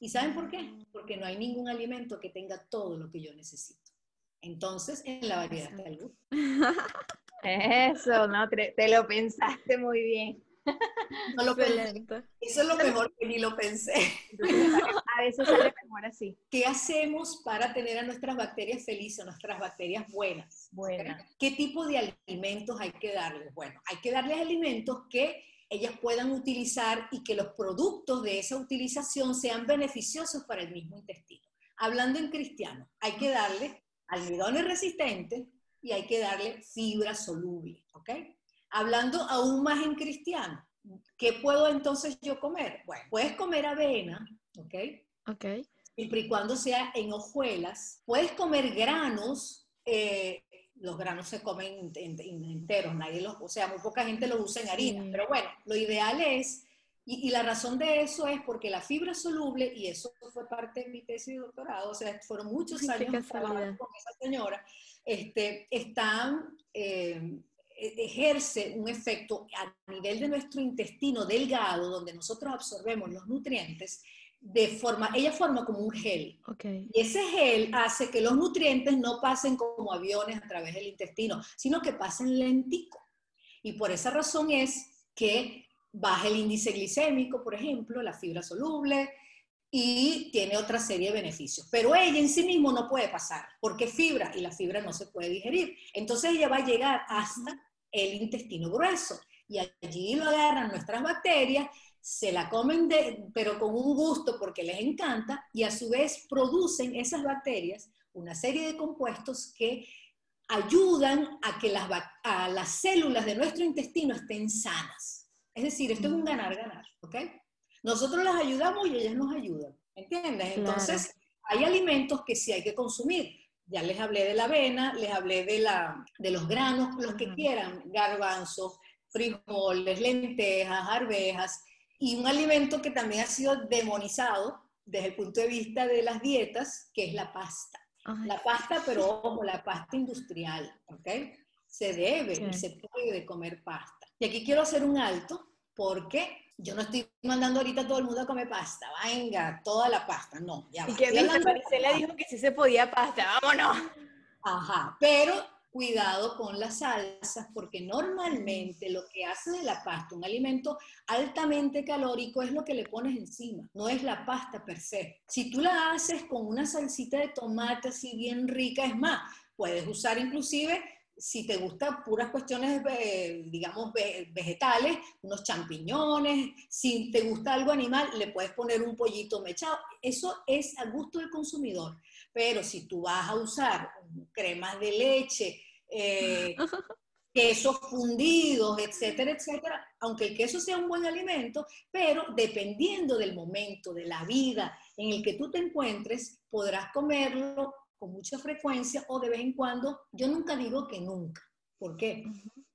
¿Y saben por qué? Mm. Porque no hay ningún alimento que tenga todo lo que yo necesito. Entonces, en la variedad de algo. (laughs) Eso, no, te, lo pensaste muy bien. (laughs) No lo Eso es lo mejor que ni lo pensé. (laughs) A veces sale mejor así. ¿Qué hacemos para tener a nuestras bacterias felices, nuestras bacterias buenas? Buenas. ¿Qué tipo de alimentos hay que darles? Bueno, hay que darles alimentos que ellas puedan utilizar y que los productos de esa utilización sean beneficiosos para el mismo intestino. Hablando en cristiano, hay que darle almidones resistentes y hay que darle fibra soluble, ¿ok? Hablando aún más en cristiano, ¿qué puedo entonces yo comer? Bueno, puedes comer avena, ¿ok? Ok. Siempre y cuando sea en hojuelas. Puedes comer granos, eh, los granos se comen enteros, nadie los, o sea, muy poca gente los usa en harina, pero bueno, lo ideal es y, la razón de eso es porque la fibra soluble, y eso fue parte de mi tesis de doctorado, o sea, fueron muchos años trabajando con esa señora, este, están, eh, ejerce un efecto a nivel de nuestro intestino delgado, donde nosotros absorbemos los nutrientes, de forma, ella forma como un gel. Okay. Y ese gel hace que los nutrientes no pasen como aviones a través del intestino, sino que pasen lentico. Y por esa razón es que baja el índice glicémico, por ejemplo, la fibra soluble, y tiene otra serie de beneficios. Pero ella en sí mismo no puede pasar, porque fibra y la fibra no se puede digerir. Entonces ella va a llegar hasta el intestino grueso y allí lo agarran nuestras bacterias, se la comen de, pero con un gusto porque les encanta y a su vez producen esas bacterias una serie de compuestos que ayudan a que las, a las células de nuestro intestino estén sanas. Es decir, esto es un ganar-ganar, ¿ok? Nosotros las ayudamos y ellas nos ayudan, ¿entiendes? Entonces, hay alimentos que sí hay que consumir. Ya les hablé de la avena, les hablé de, la, de los granos, los que quieran, garbanzos, frijoles, lentejas, arvejas, y un alimento que también ha sido demonizado desde el punto de vista de las dietas, que es la pasta. La pasta, pero ojo, la pasta industrial, ¿ok? Se debe y se puede comer pasta. Y aquí quiero hacer un alto porque yo no estoy mandando ahorita a todo el mundo a comer pasta. Venga, toda la pasta. No, ya va. Y que Maricela dijo que sí se podía pasta, vámonos. Ajá, pero cuidado con las salsas, porque normalmente lo que hace de la pasta un alimento altamente calórico es lo que le pones encima, no es la pasta per se. Si tú la haces con una salsita de tomate así bien rica, es más, puedes usar inclusive si te gustan puras cuestiones, eh, digamos, vegetales, unos champiñones, si te gusta algo animal, le puedes poner un pollito mechado. Eso es a gusto del consumidor. Pero si tú vas a usar cremas de leche, eh, (laughs) quesos fundidos, etcétera, etcétera, aunque el queso sea un buen alimento, pero dependiendo del momento, de la vida en el que tú te encuentres, podrás comerlo con mucha frecuencia o de vez en cuando. Yo nunca digo que nunca. ¿Por qué?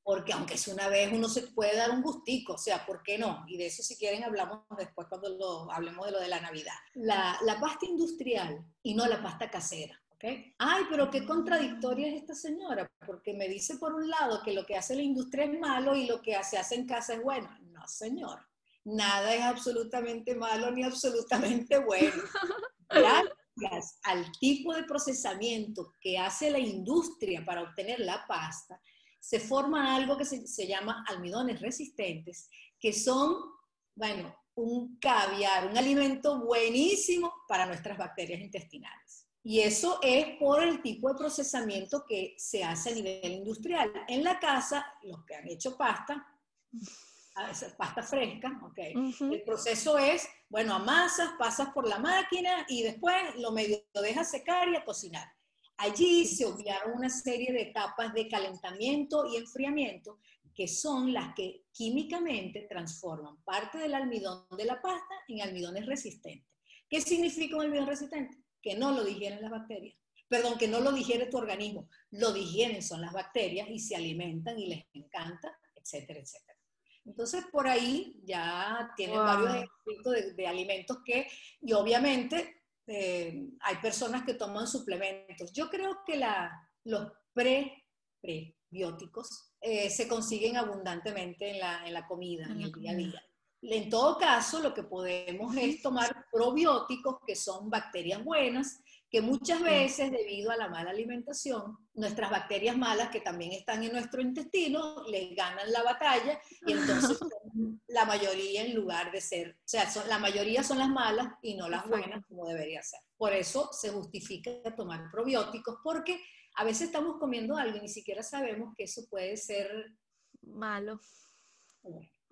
Porque aunque es una vez, uno se puede dar un gustico, o sea, ¿por qué no? Y de eso si quieren hablamos después cuando lo, hablemos de lo de la Navidad. La, la pasta industrial y no la pasta casera. ¿okay? Ay, pero qué contradictoria es esta señora, porque me dice por un lado que lo que hace la industria es malo y lo que se hace en casa es bueno. No, señor. Nada es absolutamente malo ni absolutamente bueno. (laughs) Gracias al tipo de procesamiento que hace la industria para obtener la pasta, se forma algo que se, se llama almidones resistentes, que son, bueno, un caviar, un alimento buenísimo para nuestras bacterias intestinales. Y eso es por el tipo de procesamiento que se hace a nivel industrial. En la casa, los que han hecho pasta, pasta fresca, ok. El proceso es, bueno, amasas, pasas por la máquina y después lo medio lo dejas secar y a cocinar. Allí se obviaron una serie de etapas de calentamiento y enfriamiento que son las que químicamente transforman parte del almidón de la pasta en almidones resistentes. ¿Qué significa un almidón resistente? Que no lo digieren las bacterias. Perdón, que no lo digiere tu organismo. Lo digieren son las bacterias y se alimentan y les encanta, etcétera, etcétera. Entonces, por ahí ya tienen varios ejemplos de, de, alimentos que, y obviamente eh, hay personas que toman suplementos. Yo creo que la, los pre, prebióticos eh, se consiguen abundantemente en la, en la comida, en, el día a día. En todo caso, lo que podemos es tomar probióticos, que son bacterias buenas, que muchas veces, debido a la mala alimentación, nuestras bacterias malas, que también están en nuestro intestino, les ganan la batalla y entonces (laughs) la mayoría en lugar de ser, o sea, son, la mayoría son las malas y no las buenas como debería ser. Por eso se justifica tomar probióticos, porque a veces estamos comiendo algo y ni siquiera sabemos que eso puede ser malo.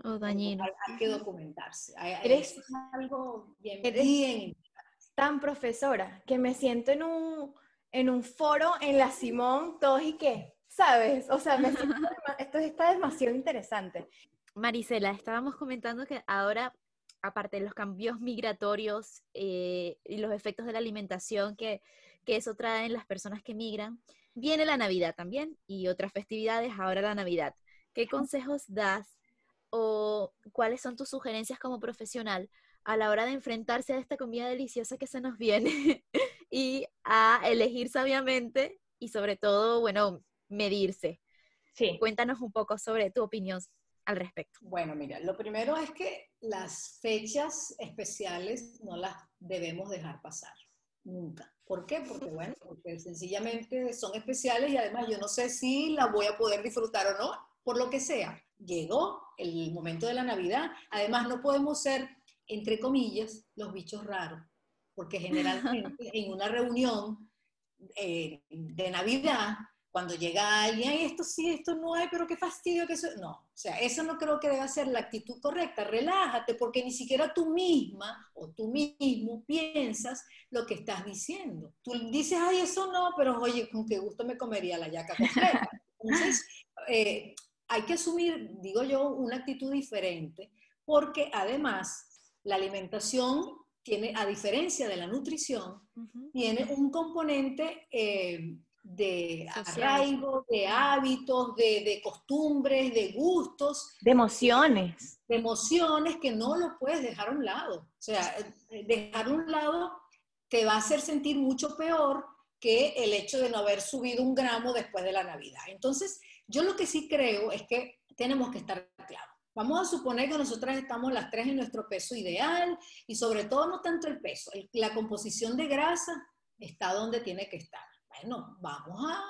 o dañino. Hay, que documentarse. Eres algo bien, bien tan profesora que me siento en un, en un foro en la Simón, todos y qué, ¿sabes? O sea, me siento, (laughs) esto está demasiado interesante. Marisela, estábamos comentando que ahora, aparte de los cambios migratorios eh, y los efectos de la alimentación que, que eso trae en las personas que migran, viene la Navidad también y otras festividades, ahora la Navidad. ¿Qué consejos das o cuáles son tus sugerencias como profesional a la hora de enfrentarse a esta comida deliciosa que se nos viene (laughs) y a elegir sabiamente y sobre todo, bueno, medirse. Sí. Cuéntanos un poco sobre tu opinión al respecto. Bueno, mira, lo primero es que las fechas especiales no las debemos dejar pasar, nunca. ¿Por qué? Porque, bueno, porque sencillamente son especiales y además yo no sé si las voy a poder disfrutar o no, por lo que sea. Llegó el momento de la Navidad, además no podemos ser entre comillas, los bichos raros, porque generalmente en una reunión eh, de Navidad cuando llega alguien, esto sí, esto no hay, pero qué fastidio que eso. No, o sea, eso no creo que deba ser la actitud correcta. Relájate, porque ni siquiera tú misma o tú mismo piensas lo que estás diciendo. Tú dices, ay, eso no, pero oye, con qué gusto me comería la yaca. Entonces, eh, hay que asumir, digo yo, una actitud diferente, porque además la alimentación tiene, a diferencia de la nutrición, tiene un componente eh, de arraigo, de hábitos, de, costumbres, de gustos. De emociones. De emociones que no lo puedes dejar a un lado. O sea, eh, dejar a un lado te va a hacer sentir mucho peor que el hecho de no haber subido un gramo después de la Navidad. Entonces, yo lo que sí creo es que tenemos que estar claros. Vamos a suponer que nosotras estamos las tres en nuestro peso ideal y sobre todo no tanto el peso, la composición de grasa está donde tiene que estar bueno, vamos a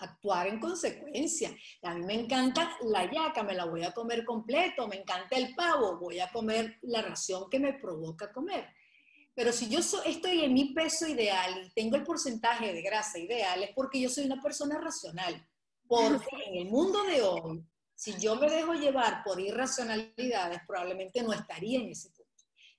actuar en consecuencia. A mí me encanta la yaca, me la voy a comer completo, me encanta el pavo, voy a comer la ración que me provoca comer. Pero si yo estoy en mi peso ideal y tengo el porcentaje de grasa ideal, es porque yo soy una persona racional. Porque (laughs) en el mundo de hoy, si yo me dejo llevar por irracionalidades, probablemente no estaría en ese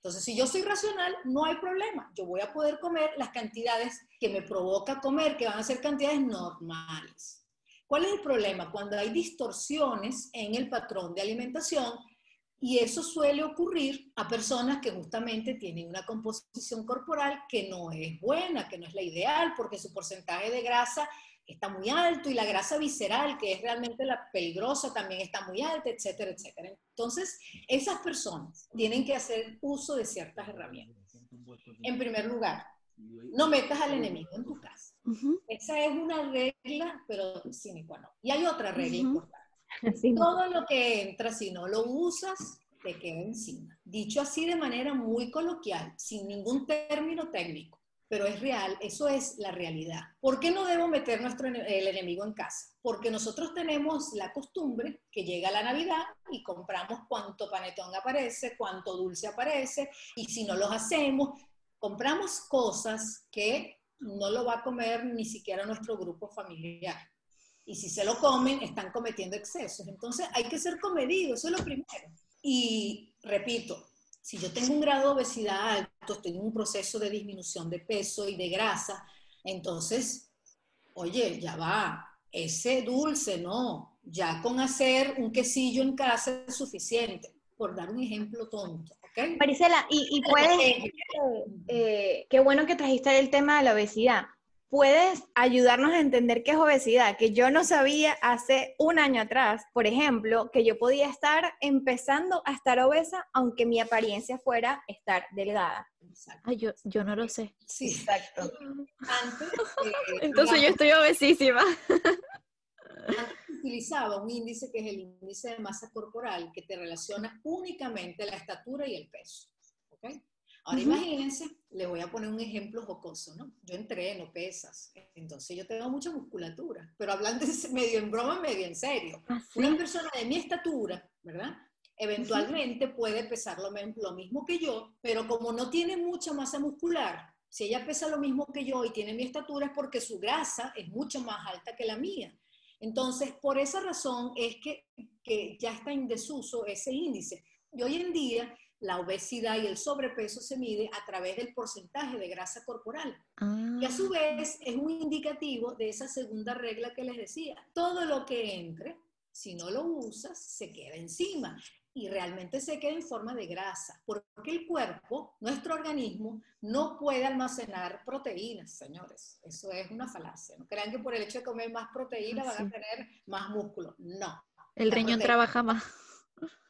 entonces, si yo soy racional, no hay problema. Yo voy a poder comer las cantidades que me provoca comer, que van a ser cantidades normales. ¿Cuál es el problema? Cuando hay distorsiones en el patrón de alimentación, y eso suele ocurrir a personas que justamente tienen una composición corporal que no es buena, que no es la ideal, porque su porcentaje de grasa está muy alto y la grasa visceral, que es realmente la peligrosa, también está muy alta, etcétera, etcétera. Entonces, esas personas tienen que hacer uso de ciertas herramientas. En primer lugar, no metas al enemigo en tu casa. Esa es una regla, pero sin igual Y hay otra regla importante. Todo lo que entra, si no lo usas, te queda encima. Dicho así de manera muy coloquial, sin ningún término técnico pero es real, eso es la realidad. ¿Por qué no debo meter nuestro, el enemigo en casa? Porque nosotros tenemos la costumbre que llega la Navidad y compramos cuánto panetón aparece, cuánto dulce aparece, y si no los hacemos, compramos cosas que no lo va a comer ni siquiera nuestro grupo familiar. Y si se lo comen, están cometiendo excesos. Entonces hay que ser comedido, eso es lo primero. Y repito, si yo tengo un grado de obesidad alto, estoy en un proceso de disminución de peso y de grasa, entonces, oye, ya va, ese dulce, no, ya con hacer un quesillo en casa es suficiente, por dar un ejemplo tonto. ¿okay? Marisela, y, y puedes, eh, qué bueno que trajiste el tema de la obesidad puedes ayudarnos a entender qué es obesidad, que yo no sabía hace un año atrás, por ejemplo, que yo podía estar empezando a estar obesa aunque mi apariencia fuera estar delgada. Ay, yo, yo no lo sé. Sí, exacto. Entonces yo estoy obesísima. Antes utilizaba un índice que es el índice de masa corporal, que te relaciona únicamente la estatura y el peso. ¿okay? Ahora imagínense, le voy a poner un ejemplo jocoso, ¿no? Yo entreno pesas, entonces yo tengo mucha musculatura, pero hablando medio en broma, medio en serio. ¿Ah, Una persona de mi estatura, ¿verdad? Eventualmente puede pesar lo, lo mismo que yo, pero como no tiene mucha masa muscular, si ella pesa lo mismo que yo y tiene mi estatura es porque su grasa es mucho más alta que la mía. Entonces, por esa razón es que, que ya está en desuso ese índice. Y hoy en día la obesidad y el sobrepeso se mide a través del porcentaje de grasa corporal. Y a su ah. vez es un indicativo de esa segunda regla que les decía. Todo lo que entre, si no lo usas, se queda encima y realmente se queda en forma de grasa, porque el cuerpo, nuestro organismo, no puede almacenar proteínas, señores. Eso es una falacia. No crean que por el hecho de comer más proteína ah, van a tener más músculo. No. El riñón trabaja más.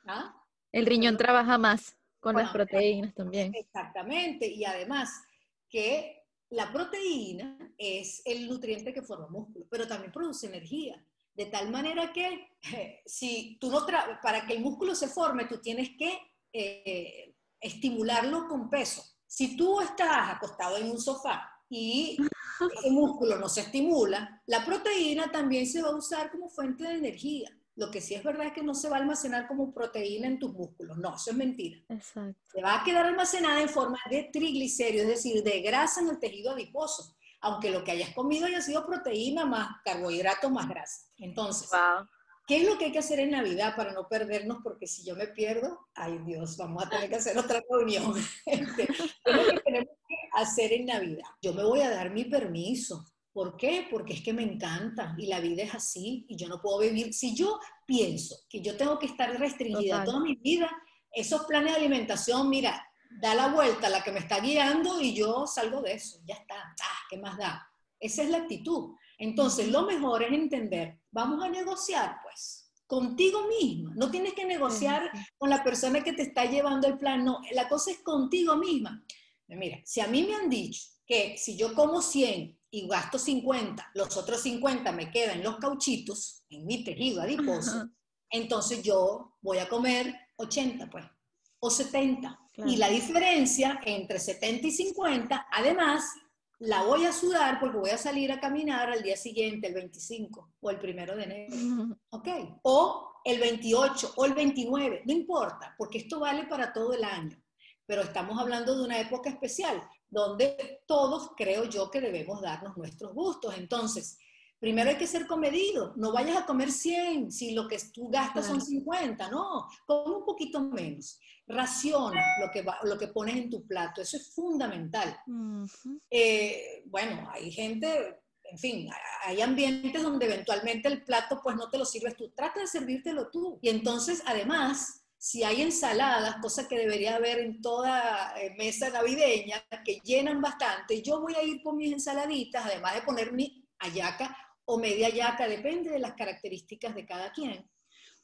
¿Ah? El riñón trabaja más con las proteínas también. Exactamente, y además que la proteína es el nutriente que forma músculo, pero también produce energía. De tal manera que si tú no para que el músculo se forme, tú tienes que eh, estimularlo con peso. Si tú estás acostado en un sofá y (laughs) el músculo no se estimula, la proteína también se va a usar como fuente de energía. Lo que sí es verdad es que no se va a almacenar como proteína en tus músculos. No, eso es mentira. Exacto. Se va a quedar almacenada en forma de triglicéridos, es decir, de grasa en el tejido adiposo. aunque lo que hayas comido haya sido proteína más carbohidrato más grasa. Entonces, Wow. ¿qué es lo que hay que hacer en Navidad para no perdernos? Porque si yo me pierdo, ay Dios, vamos a tener que hacer otra reunión. ¿Qué (laughs) es lo que tenemos que hacer en Navidad? Yo me voy a dar mi permiso. ¿Por qué? Porque es que me encanta y la vida es así y yo no puedo vivir. Si yo pienso que yo tengo que estar restringida Total. toda mi vida, esos planes de alimentación, mira, da la vuelta a la que me está guiando y yo salgo de eso. Ya está. Ah, ¿qué más da? Esa es la actitud. Entonces, lo mejor es entender, vamos a negociar, pues, contigo misma. No tienes que negociar con la persona que te está llevando el plan, no, la cosa es contigo misma. Mira, si a mí me han dicho que si yo como 100 y gasto 50, los otros 50 me quedan en los cauchitos, en mi tejido adiposo, Ajá. entonces yo voy a comer 80, pues, o 70. Claro. Y la diferencia entre 70 y 50, además, la voy a sudar porque voy a salir a caminar al día siguiente, el 25 o el primero de enero. ¿ok? O el 28 o el 29, no importa, porque esto vale para todo el año. Pero estamos hablando de una época especial, donde todos creo yo que debemos darnos nuestros gustos. Entonces, primero hay que ser comedido, no vayas a comer 100 si lo que tú gastas son Claro. 50, no, come un poquito menos. Raciona lo que, va- lo que pones en tu plato, eso es fundamental. Eh, bueno, hay gente, en fin, hay ambientes donde eventualmente el plato pues no te lo sirves tú, trata de servírtelo tú. Y entonces, además, si hay ensaladas, cosa que debería haber en toda eh, mesa navideña, que llenan bastante, yo voy a ir por mis ensaladitas, además de poner mi hallaca o media hallaca, depende de las características de cada quien.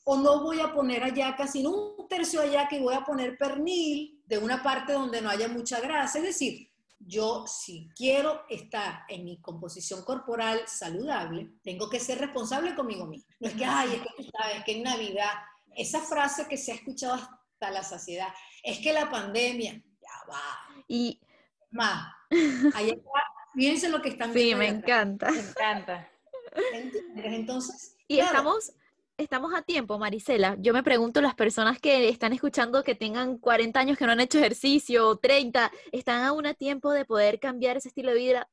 O no voy a poner hallaca, sino un tercio de hallaca y voy a poner pernil de una parte donde no haya mucha grasa. Es decir, yo si quiero estar en mi composición corporal saludable, tengo que ser responsable conmigo misma. No es que, ay, es que tú sabes que en Navidad, esa frase que se ha escuchado hasta la saciedad, es que la pandemia, ya va, Y más, (laughs) ahí está, fíjense lo que están sí, viendo me ahí atrás, encanta. Me encanta. ¿entiendes? Entonces, Y claro, estamos, estamos a tiempo, Marisela. Yo me pregunto, las personas que están escuchando que tengan 40 años que no han hecho ejercicio, o 30, ¿están aún a tiempo de poder cambiar ese estilo de vida?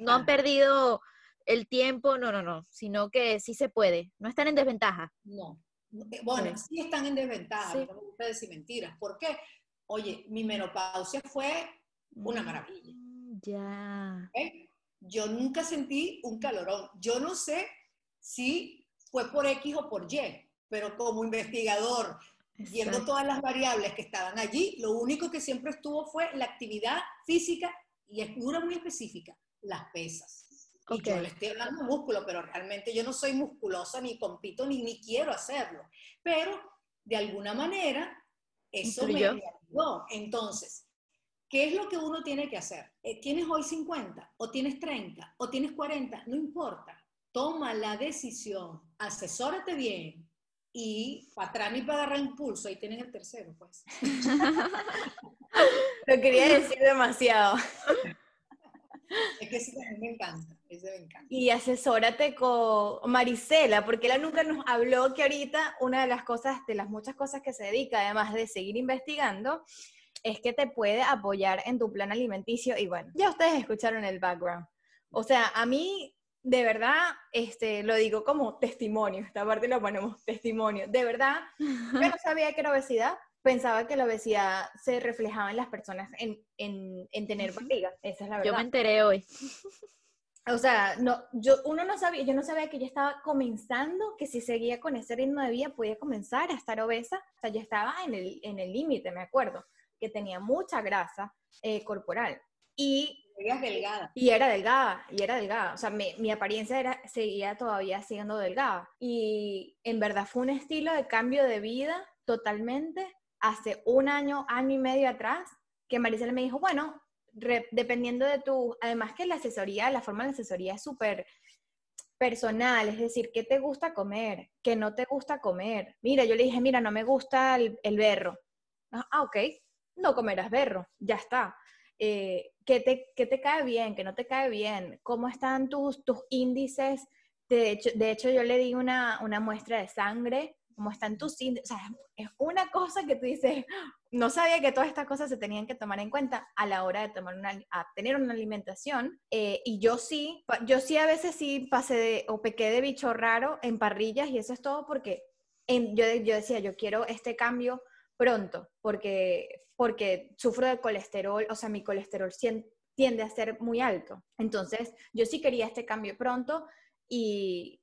No han perdido el tiempo, no, no, no, sino que sí se puede. No están en desventaja. No. Eh, Bueno, Sí. están en desventaja, Sí. no me gusta decir mentiras. ¿Por qué? Oye, mi menopausia fue una maravilla. Mm, Ya. ¿ok? Yo nunca sentí un calorón. Yo no sé si fue por X o por Y, pero como investigador, viendo todas las variables que estaban allí, lo único que siempre estuvo fue la actividad física y es una muy específica, las pesas. Y yo le estoy hablando músculo, pero realmente yo no soy musculosa, ni compito, ni, ni quiero hacerlo. Pero de alguna manera, eso me, ayudó. Entonces, ¿qué es lo que uno tiene que hacer? Eh, ¿Tienes hoy 50? ¿O tienes 30? ¿O tienes 40? No importa. Toma la decisión, asesórate bien y para atrás ni para agarrar impulso. Ahí tienes el tercero, pues. (laughs) Lo quería decir demasiado. Es que ese también me encanta. Ese me encanta. Y asesórate con Marisela, porque ella nunca nos habló que ahorita una de las cosas, de las muchas cosas que se dedica, además de seguir investigando, es que te puede apoyar en tu plan alimenticio. Y bueno, ya ustedes escucharon el background. O sea, a mí, de verdad, este, lo digo como testimonio, esta parte lo ponemos testimonio. De verdad, yo no sabía que era obesidad. Pensaba que la obesidad se reflejaba en las personas en, en, en tener barriga. Esa es la Yo verdad. me enteré hoy. O sea, no, yo, uno no sabía, yo no sabía que yo estaba comenzando, que si seguía con ese ritmo de vida podía comenzar a estar obesa. O sea, yo estaba en el en el límite, me acuerdo, que tenía mucha grasa eh, corporal. Y, delgada. y era delgada, y era delgada. O sea, mi, mi apariencia era, seguía todavía siendo delgada. Y en verdad fue un estilo de cambio de vida totalmente hace un año, año y medio atrás, que Maricela me dijo, bueno, dependiendo de tu, además que la asesoría, la forma de asesoría es súper personal, es decir, qué te gusta comer, qué no te gusta comer. Mira, yo le dije, mira, no me gusta el, el berro. Ah, ah, ok, no comerás berro, ya está. Eh, ¿qué, te, qué te cae bien, qué no te cae bien? ¿Cómo están tus, tus índices? De hecho, de hecho, yo le di una, una muestra de sangre cómo están tus índices. O sea, es una cosa que tú dices, no sabía que todas estas cosas se tenían que tomar en cuenta a la hora de tomar una, a tener una alimentación. Eh, y yo sí, yo sí a veces sí pasé de, o pequé de bicho raro en parrillas y eso es todo porque yo, yo decía, yo quiero este cambio pronto, porque, porque sufro de colesterol, o sea, mi colesterol tiende a ser muy alto. Entonces, yo sí quería este cambio pronto y,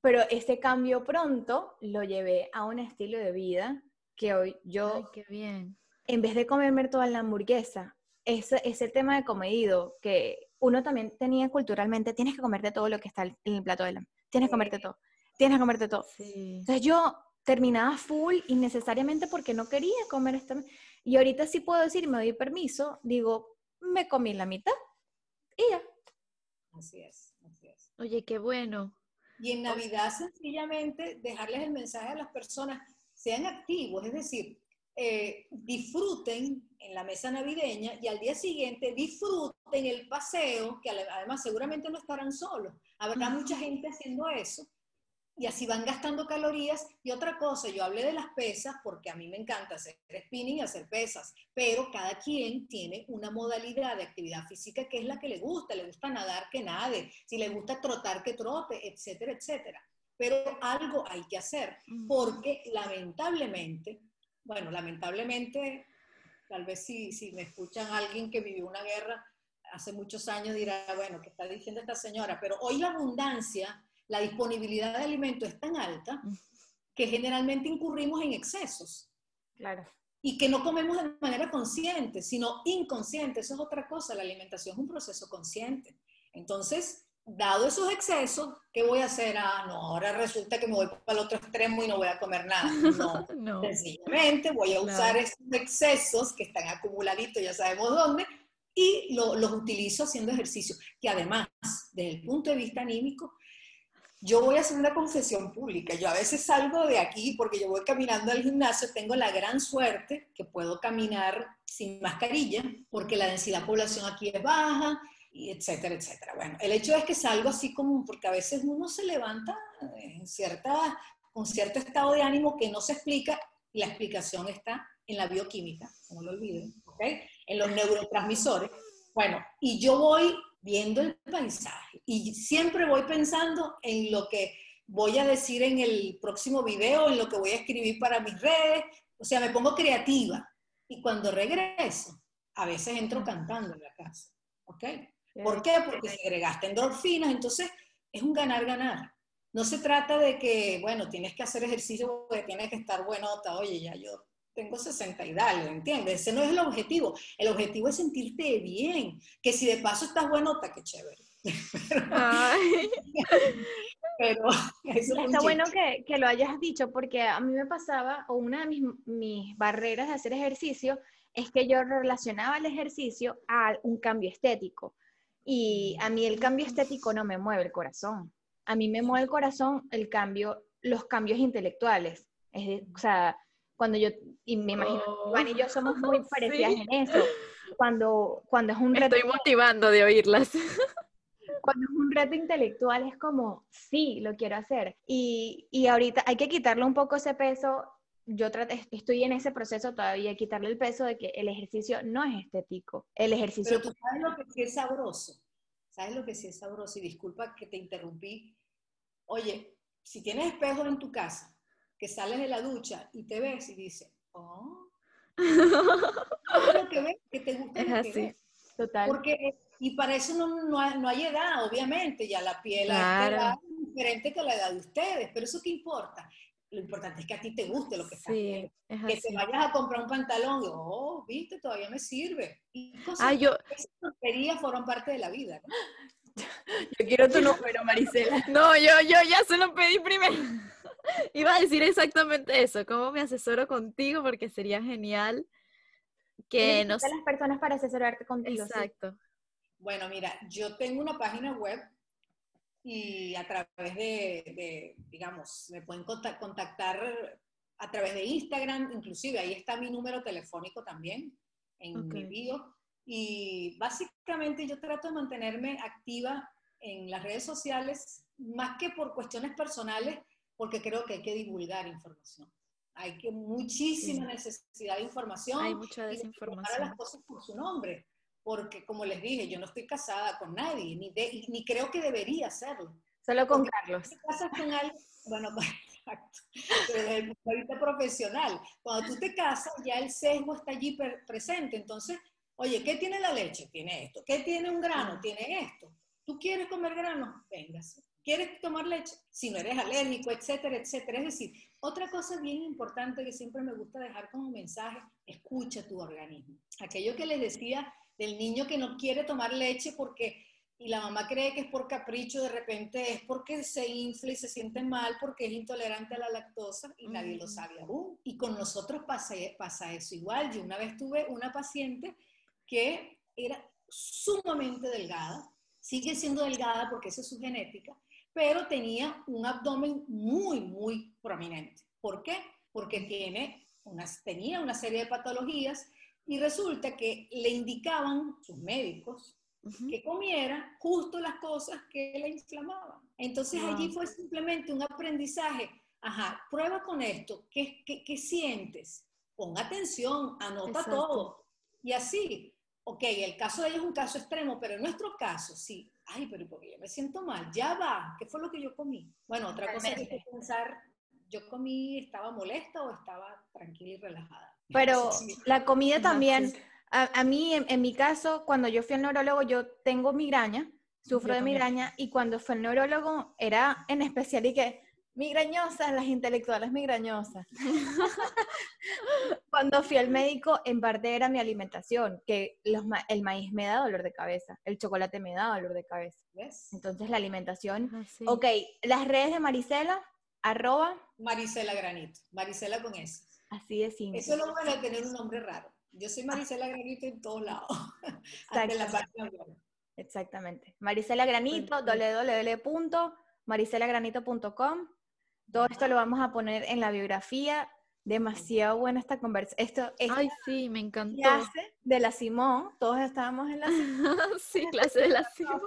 pero ese cambio pronto lo llevé a un estilo de vida que hoy yo, Ay, qué bien. en vez de comerme toda la hamburguesa, ese, ese tema de comedido que uno también tenía culturalmente, tienes que comerte todo lo que está en el plato de la... Tienes que comerte todo. Tienes que comerte todo. Sí. Entonces yo terminaba full innecesariamente porque no quería comer esta... Y ahorita sí puedo decir, me doy permiso, digo, me comí la mitad y ya. Así es, así es. Oye, qué bueno. Y en Navidad sencillamente dejarles el mensaje a las personas, sean activos, es decir, eh, disfruten en la mesa navideña y al día siguiente disfruten el paseo, que además seguramente no estarán solos. Habrá mucha gente haciendo eso y así van gastando calorías. Y otra cosa, yo hablé de las pesas porque a mí me encanta hacer spinning y hacer pesas, pero cada quien tiene una modalidad de actividad física que es la que le gusta. Le gusta nadar, que nade, si le gusta trotar, que trote, etcétera, etcétera. Pero algo hay que hacer porque lamentablemente, bueno, lamentablemente, tal vez si, si me escuchan alguien que vivió una guerra hace muchos años dirá, bueno, ¿qué está diciendo esta señora? Pero hoy la abundancia la disponibilidad de alimentos es tan alta que generalmente incurrimos en excesos. Claro. Y que no comemos de manera consciente, sino inconsciente. Eso es otra cosa. La alimentación es un proceso consciente. Entonces, dado esos excesos, ¿qué voy a hacer? Ah, no, ahora resulta que me voy para el otro extremo y no voy a comer nada. (laughs) No, No. sencillamente voy a usar Claro. esos excesos que están acumuladitos, ya sabemos dónde, y lo- los utilizo haciendo ejercicio. Que además, desde el punto de vista anímico, yo voy a hacer una confesión pública. Yo a veces salgo de aquí porque yo voy caminando al gimnasio, tengo la gran suerte que puedo caminar sin mascarilla porque la densidad de población aquí es baja, y etcétera, etcétera. Bueno, el hecho es que salgo así como, porque a veces uno se levanta en cierta, con cierto estado de ánimo que no se explica, la explicación está en la bioquímica, no lo olviden, ¿ok? En los neurotransmisores. Bueno, y yo voy viendo el paisaje y siempre voy pensando en lo que voy a decir en el próximo video, en lo que voy a escribir para mis redes, o sea, me pongo creativa. Y cuando regreso, a veces entro cantando en la casa, ¿ok? ¿Por qué? Porque segregaste endorfinas, entonces es un ganar-ganar. No se trata de que, bueno, tienes que hacer ejercicio porque tienes que estar buenota, oye, ya yo tengo 60 y dale, ¿entiendes? Ese no es el objetivo. El objetivo es sentirte bien, que si de paso estás buenota, qué chévere. (laughs) Ay, Pero eso un Está bueno que, que lo hayas dicho porque a mí me pasaba, o una de mis, mis barreras de hacer ejercicio es que yo relacionaba el ejercicio a un cambio estético. Y a mí el cambio estético no me mueve el corazón. A mí me mueve el corazón el cambio, los cambios intelectuales. Es o sea, cuando yo, y me imagino, que Oh, Iván y yo somos muy parecidas sí. en eso. Cuando, cuando es un me reto estoy motivando de oírlas. (laughs) cuando es un reto intelectual es como, sí, lo quiero hacer. Y, y ahorita hay que quitarle un poco ese peso. Yo traté, estoy en ese proceso todavía, quitarle el peso de que el ejercicio no es estético. El ejercicio, Pero tú sabes lo que sí es sabroso. ¿Sabes lo que sí es sabroso? Y disculpa que te interrumpí. Oye, si tienes espejos en tu casa, que sales de la ducha y te ves y dices, oh, (laughs) lo que ves, que te gusta Es lo que así. ves. total. Porque, y para eso no, no, no hay edad, obviamente, ya la piel a esta Claro. edad es diferente que la edad de ustedes, pero eso qué importa. Lo importante es que a ti te guste lo que estás viendo. Es Que así. te vayas a comprar un pantalón y, oh, viste, todavía me sirve. Y cosas Ay, yo, esas tonterías forman parte de la vida, ¿no? (laughs) Yo quiero tu (laughs) número, Marisela. no, yo, yo ya se lo pedí primero. (laughs) Iba a decir exactamente eso, cómo me asesoro contigo, porque sería genial que nos... las personas para asesorarte contigo. sí. Exacto. Bueno, mira, yo tengo una página web y a través de, de, digamos, me pueden conta- contactar a través de Instagram, inclusive ahí está mi número telefónico también en mi Ok. bio. Y básicamente yo trato de mantenerme activa en las redes sociales, más que por cuestiones personales, porque creo que hay que divulgar información. Hay que muchísima necesidad de información. Hay mucha desinformación. Y las cosas por su nombre, porque como les dije, yo no estoy casada con nadie, ni, ni creo que debería hacerlo. Solo con Carlos. Si casas con alguien, bueno, (laughs) exacto, desde el punto de vista profesional. Cuando tú te casas, ya el sesgo está allí presente. Entonces, oye, ¿qué tiene la leche? Tiene esto. ¿Qué tiene un grano? Tiene esto. ¿Tú quieres comer grano? Véngase. ¿Quieres tomar leche? Si no eres alérgico, etcétera, etcétera. Es decir, otra cosa bien importante que siempre me gusta dejar como mensaje, escucha tu organismo. Aquello que les decía del niño que no quiere tomar leche porque y la mamá cree que es por capricho, de repente es porque se infla y se siente mal porque es intolerante a la lactosa y nadie lo sabe aún. Y con nosotros pasa, pasa eso igual. Yo una vez tuve una paciente que era sumamente delgada, sigue siendo delgada porque esa es su genética, pero tenía un abdomen muy, muy prominente. ¿Por qué? Porque tiene unas, tenía una serie de patologías y resulta que le indicaban sus médicos que comiera justo las cosas que la inflamaban. Entonces allí fue simplemente un aprendizaje. Ajá, prueba con esto. ¿Qué, qué, sientes? Pon atención, anota todo. Y así, ok, el caso de ella es un caso extremo, pero en nuestro caso, sí. Ay, pero porque yo me siento mal. Ya va. ¿Qué fue lo que yo comí? Bueno, otra cosa que hay que pensar, yo comí, estaba molesta o estaba tranquila y relajada. Pero la comida también a, mí, en, mi caso, cuando yo fui al neurólogo, yo tengo migraña, sufro de migraña, y cuando fue el neurólogo era en especial y que migrañosas, las intelectuales migrañosas. (laughs) cuando fui al médico, en parte era mi alimentación, que el maíz me da dolor de cabeza, el chocolate me da dolor de cabeza. Entonces la alimentación. Ah, ok, las redes de Marisela, arroba. Marisela Granito, Marisela con S. Así de simple. Eso es lo bueno de tener un nombre raro. Yo soy Marisela Granito en todos lados. (laughs) Exactamente. Marisela Granito, www.mariselagranito.com. Todo esto lo vamos a poner en la biografía. Demasiado buena esta conversación. Esto es Ay, sí, me encantó. Clase de la Simón. Todos estábamos en la Simón. (laughs) sí, clase de la (laughs) Simón.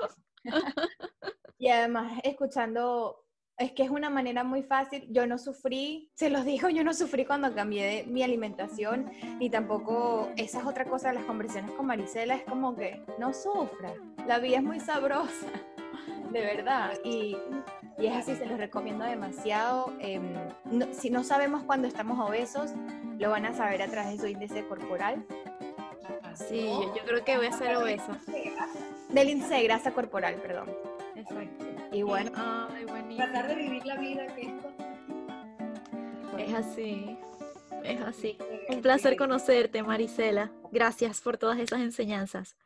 y además escuchando es que es una manera muy fácil. Yo no sufrí, se los digo, yo no sufrí cuando cambié mi alimentación, ni tampoco, esa es otra cosa de las conversaciones con Marisela, es como que no sufra, la vida es muy sabrosa, de verdad. Y, y es así, se los recomiendo demasiado. Em, si no sabemos cuando estamos obesos, lo van a saber a través de su índice corporal. Sí, yo, creo que voy a ser obesa. Del índice de grasa corporal, perdón. Exacto. Y bueno, tratar de vivir la vida que esto. Es así, es así. Un placer conocerte, Marisela. Gracias por todas esas enseñanzas.